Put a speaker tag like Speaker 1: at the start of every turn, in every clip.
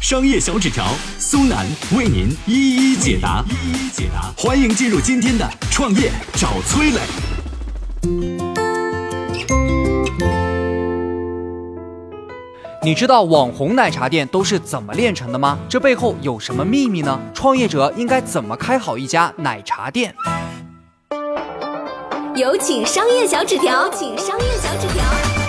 Speaker 1: 商业小纸条苏南为您一一解答，一一解答。欢迎进入今天的创业找崔磊。
Speaker 2: 你知道网红奶茶店都是怎么炼成的吗？这背后有什么秘密呢？创业者应该怎么开好一家奶茶店？
Speaker 3: 有请商业小纸条，请商业小纸条。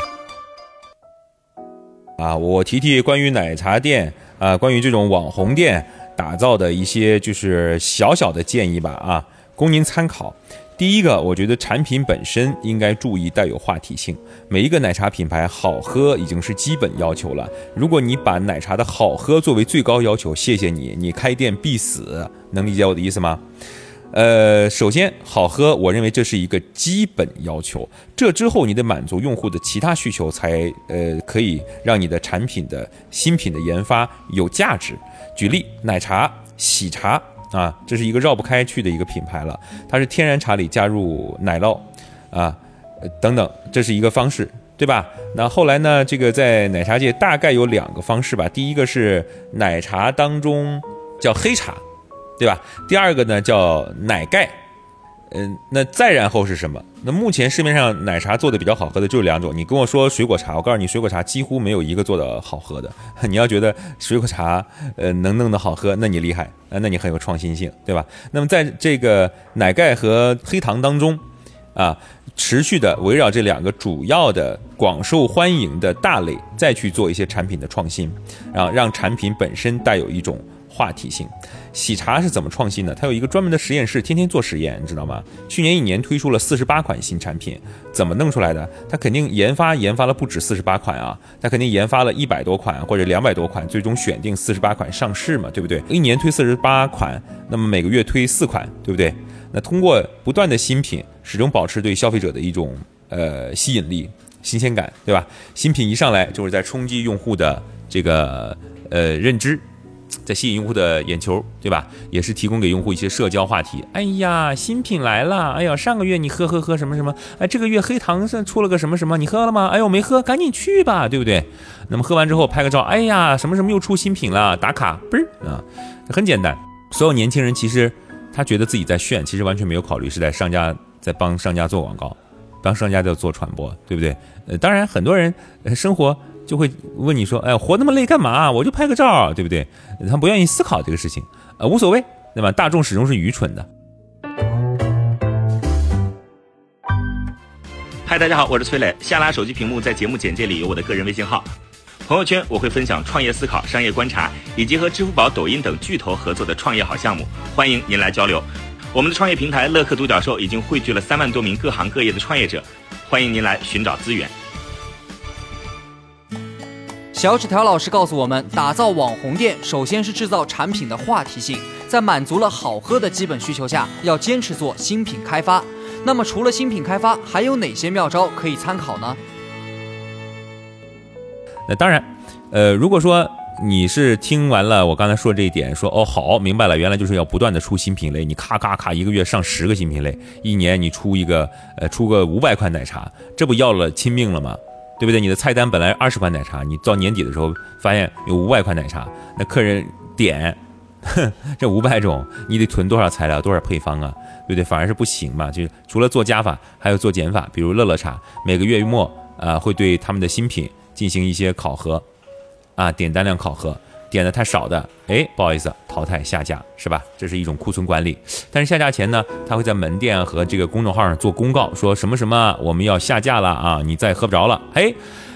Speaker 4: 啊，我提提关于奶茶店啊，关于这种网红店打造的一些就是小小的建议吧啊，供您参考。第一个，我觉得产品本身应该注意带有话题性。每一个奶茶品牌好喝已经是基本要求了。如果你把奶茶的好喝作为最高要求，谢谢你，你开店必死。能理解我的意思吗？呃，首先好喝，我认为这是一个基本要求。这之后，你得满足用户的其他需求，才呃可以让你的产品的新品的研发有价值。举例，奶茶、喜茶啊，这是一个绕不开去的一个品牌了。它是天然茶里加入奶酪啊，等等，这是一个方式，对吧？那后来呢，这个在奶茶界大概有两个方式吧。第一个是奶茶当中叫黑茶。对吧？第二个呢叫奶盖，嗯，那再然后是什么？那目前市面上奶茶做的比较好喝的就是两种。你跟我说水果茶，我告诉你，水果茶几乎没有一个做的好喝的。你要觉得水果茶呃能弄得好喝，那你厉害啊，那你很有创新性，对吧？那么在这个奶盖和黑糖当中，啊，持续的围绕这两个主要的广受欢迎的大类，再去做一些产品的创新，然后让产品本身带有一种话题性。喜茶是怎么创新的？它有一个专门的实验室，天天做实验，你知道吗？去年一年推出了四十八款新产品，怎么弄出来的？它肯定研发研发了不止四十八款啊，它肯定研发了一百多款或者两百多款，最终选定四十八款上市嘛，对不对？一年推四十八款，那么每个月推四款，对不对？那通过不断的新品，始终保持对消费者的一种呃吸引力、新鲜感，对吧？新品一上来就是在冲击用户的这个呃认知。在吸引用户的眼球，对吧？也是提供给用户一些社交话题。哎呀，新品来了！哎呀，上个月你喝喝喝什么什么？哎，这个月黑糖是出了个什么什么？你喝了吗？哎呦，没喝，赶紧去吧，对不对？那么喝完之后拍个照。哎呀，什么什么又出新品了？打卡，嘣儿啊，很简单。所有年轻人其实他觉得自己在炫，其实完全没有考虑是在商家在帮商家做广告，帮商家在做传播，对不对？呃，当然很多人生活。就会问你说：“哎，活那么累干嘛？我就拍个照，对不对？”他不愿意思考这个事情，呃，无所谓，对吧？大众始终是愚蠢的。
Speaker 5: 嗨，大家好，我是崔磊。下拉手机屏幕，在节目简介里有我的个人微信号。朋友圈我会分享创业思考、商业观察，以及和支付宝、抖音等巨头合作的创业好项目，欢迎您来交流。我们的创业平台乐客独角兽已经汇聚了三万多名各行各业的创业者，欢迎您来寻找资源。
Speaker 2: 小纸条老师告诉我们，打造网红店，首先是制造产品的话题性，在满足了好喝的基本需求下，要坚持做新品开发。那么，除了新品开发，还有哪些妙招可以参考呢？
Speaker 4: 那当然，呃，如果说你是听完了我刚才说这一点，说哦好，明白了，原来就是要不断的出新品类，你咔咔咔一个月上十个新品类，一年你出一个，呃，出个五百款奶茶，这不要了亲命了吗？对不对？你的菜单本来二十款奶茶，你到年底的时候发现有五百款奶茶，那客人点，这五百种，你得囤多少材料、多少配方啊？对不对？反而是不行嘛。就是除了做加法，还有做减法。比如乐乐茶，每个月末啊，会对他们的新品进行一些考核，啊，点单量考核。点的太少的，哎，不好意思，淘汰下架，是吧？这是一种库存管理。但是下架前呢，他会在门店和这个公众号上做公告，说什么什么我们要下架了啊，你再喝不着了。哎，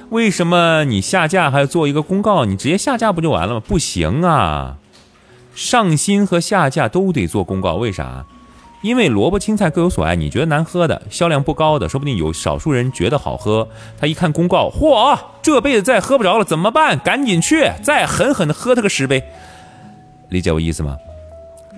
Speaker 4: 为什么你下架还要做一个公告？你直接下架不就完了吗？不行啊，上新和下架都得做公告，为啥？因为萝卜青菜各有所爱，你觉得难喝的，销量不高的，说不定有少数人觉得好喝。他一看公告，嚯，这辈子再喝不着了，怎么办？赶紧去，再狠狠的喝他个十杯。理解我意思吗？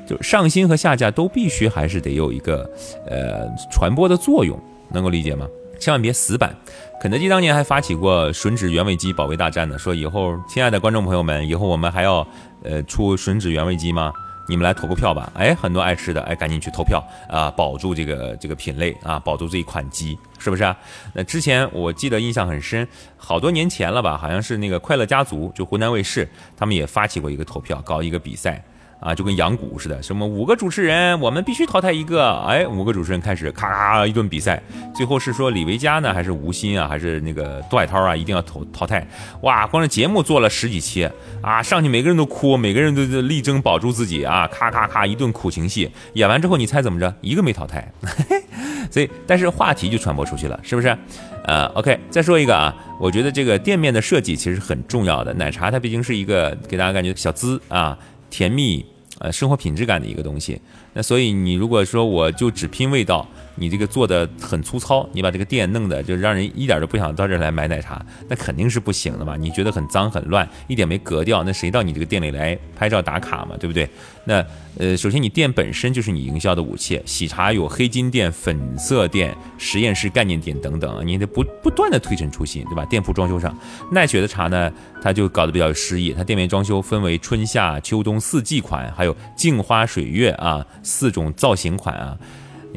Speaker 4: 就上新和下架都必须还是得有一个呃传播的作用，能够理解吗？千万别死板。肯德基当年还发起过吮指原味鸡保卫大战呢，说以后亲爱的观众朋友们，以后我们还要呃出吮指原味鸡吗？你们来投个票吧！哎，很多爱吃的，哎，赶紧去投票啊，保住这个这个品类啊，保住这一款鸡，是不是啊？那之前我记得印象很深，好多年前了吧，好像是那个快乐家族，就湖南卫视，他们也发起过一个投票，搞一个比赛。啊，就跟养蛊似的，什么五个主持人，我们必须淘汰一个。哎，五个主持人开始咔咔一顿比赛，最后是说李维嘉呢，还是吴昕啊，还是那个杜海涛啊，一定要淘淘汰。哇，光是节目做了十几期啊，上去每个人都哭，每个人都力争保住自己啊，咔咔咔一顿苦情戏。演完之后，你猜怎么着？一个没淘汰。所以，但是话题就传播出去了，是不是？呃，OK，再说一个啊，我觉得这个店面的设计其实很重要的。奶茶它毕竟是一个给大家感觉小资啊。甜蜜，呃，生活品质感的一个东西。那所以你如果说我就只拼味道。你这个做的很粗糙，你把这个店弄的就让人一点都不想到这儿来买奶茶，那肯定是不行的嘛。你觉得很脏很乱，一点没格调，那谁到你这个店里来拍照打卡嘛？对不对？那呃，首先你店本身就是你营销的武器。喜茶有黑金店、粉色店、实验室概念店等等，你得不不断的推陈出新，对吧？店铺装修上，奈雪的茶呢，它就搞得比较有诗意。它店面装修分为春夏秋冬四季款，还有镜花水月啊四种造型款啊。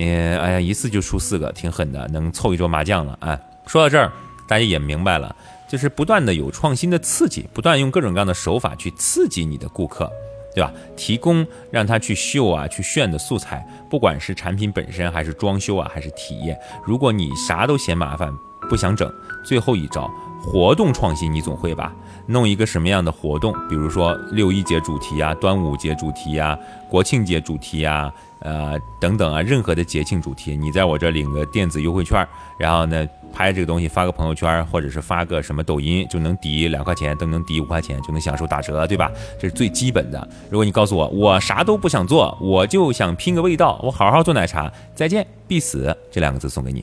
Speaker 4: 嗯，哎呀，一次就出四个，挺狠的，能凑一桌麻将了啊！说到这儿，大家也明白了，就是不断的有创新的刺激，不断用各种各样的手法去刺激你的顾客，对吧？提供让他去秀啊、去炫的素材，不管是产品本身，还是装修啊，还是体验。如果你啥都嫌麻烦，不想整，最后一招活动创新，你总会吧？弄一个什么样的活动？比如说六一节主题啊，端午节主题啊，国庆节主题啊。呃，等等啊，任何的节庆主题，你在我这领个电子优惠券，然后呢，拍这个东西发个朋友圈，或者是发个什么抖音，就能抵两块钱，都能抵五块钱，就能享受打折，对吧？这是最基本的。如果你告诉我，我啥都不想做，我就想拼个味道，我好好做奶茶，再见，必死这两个字送给你。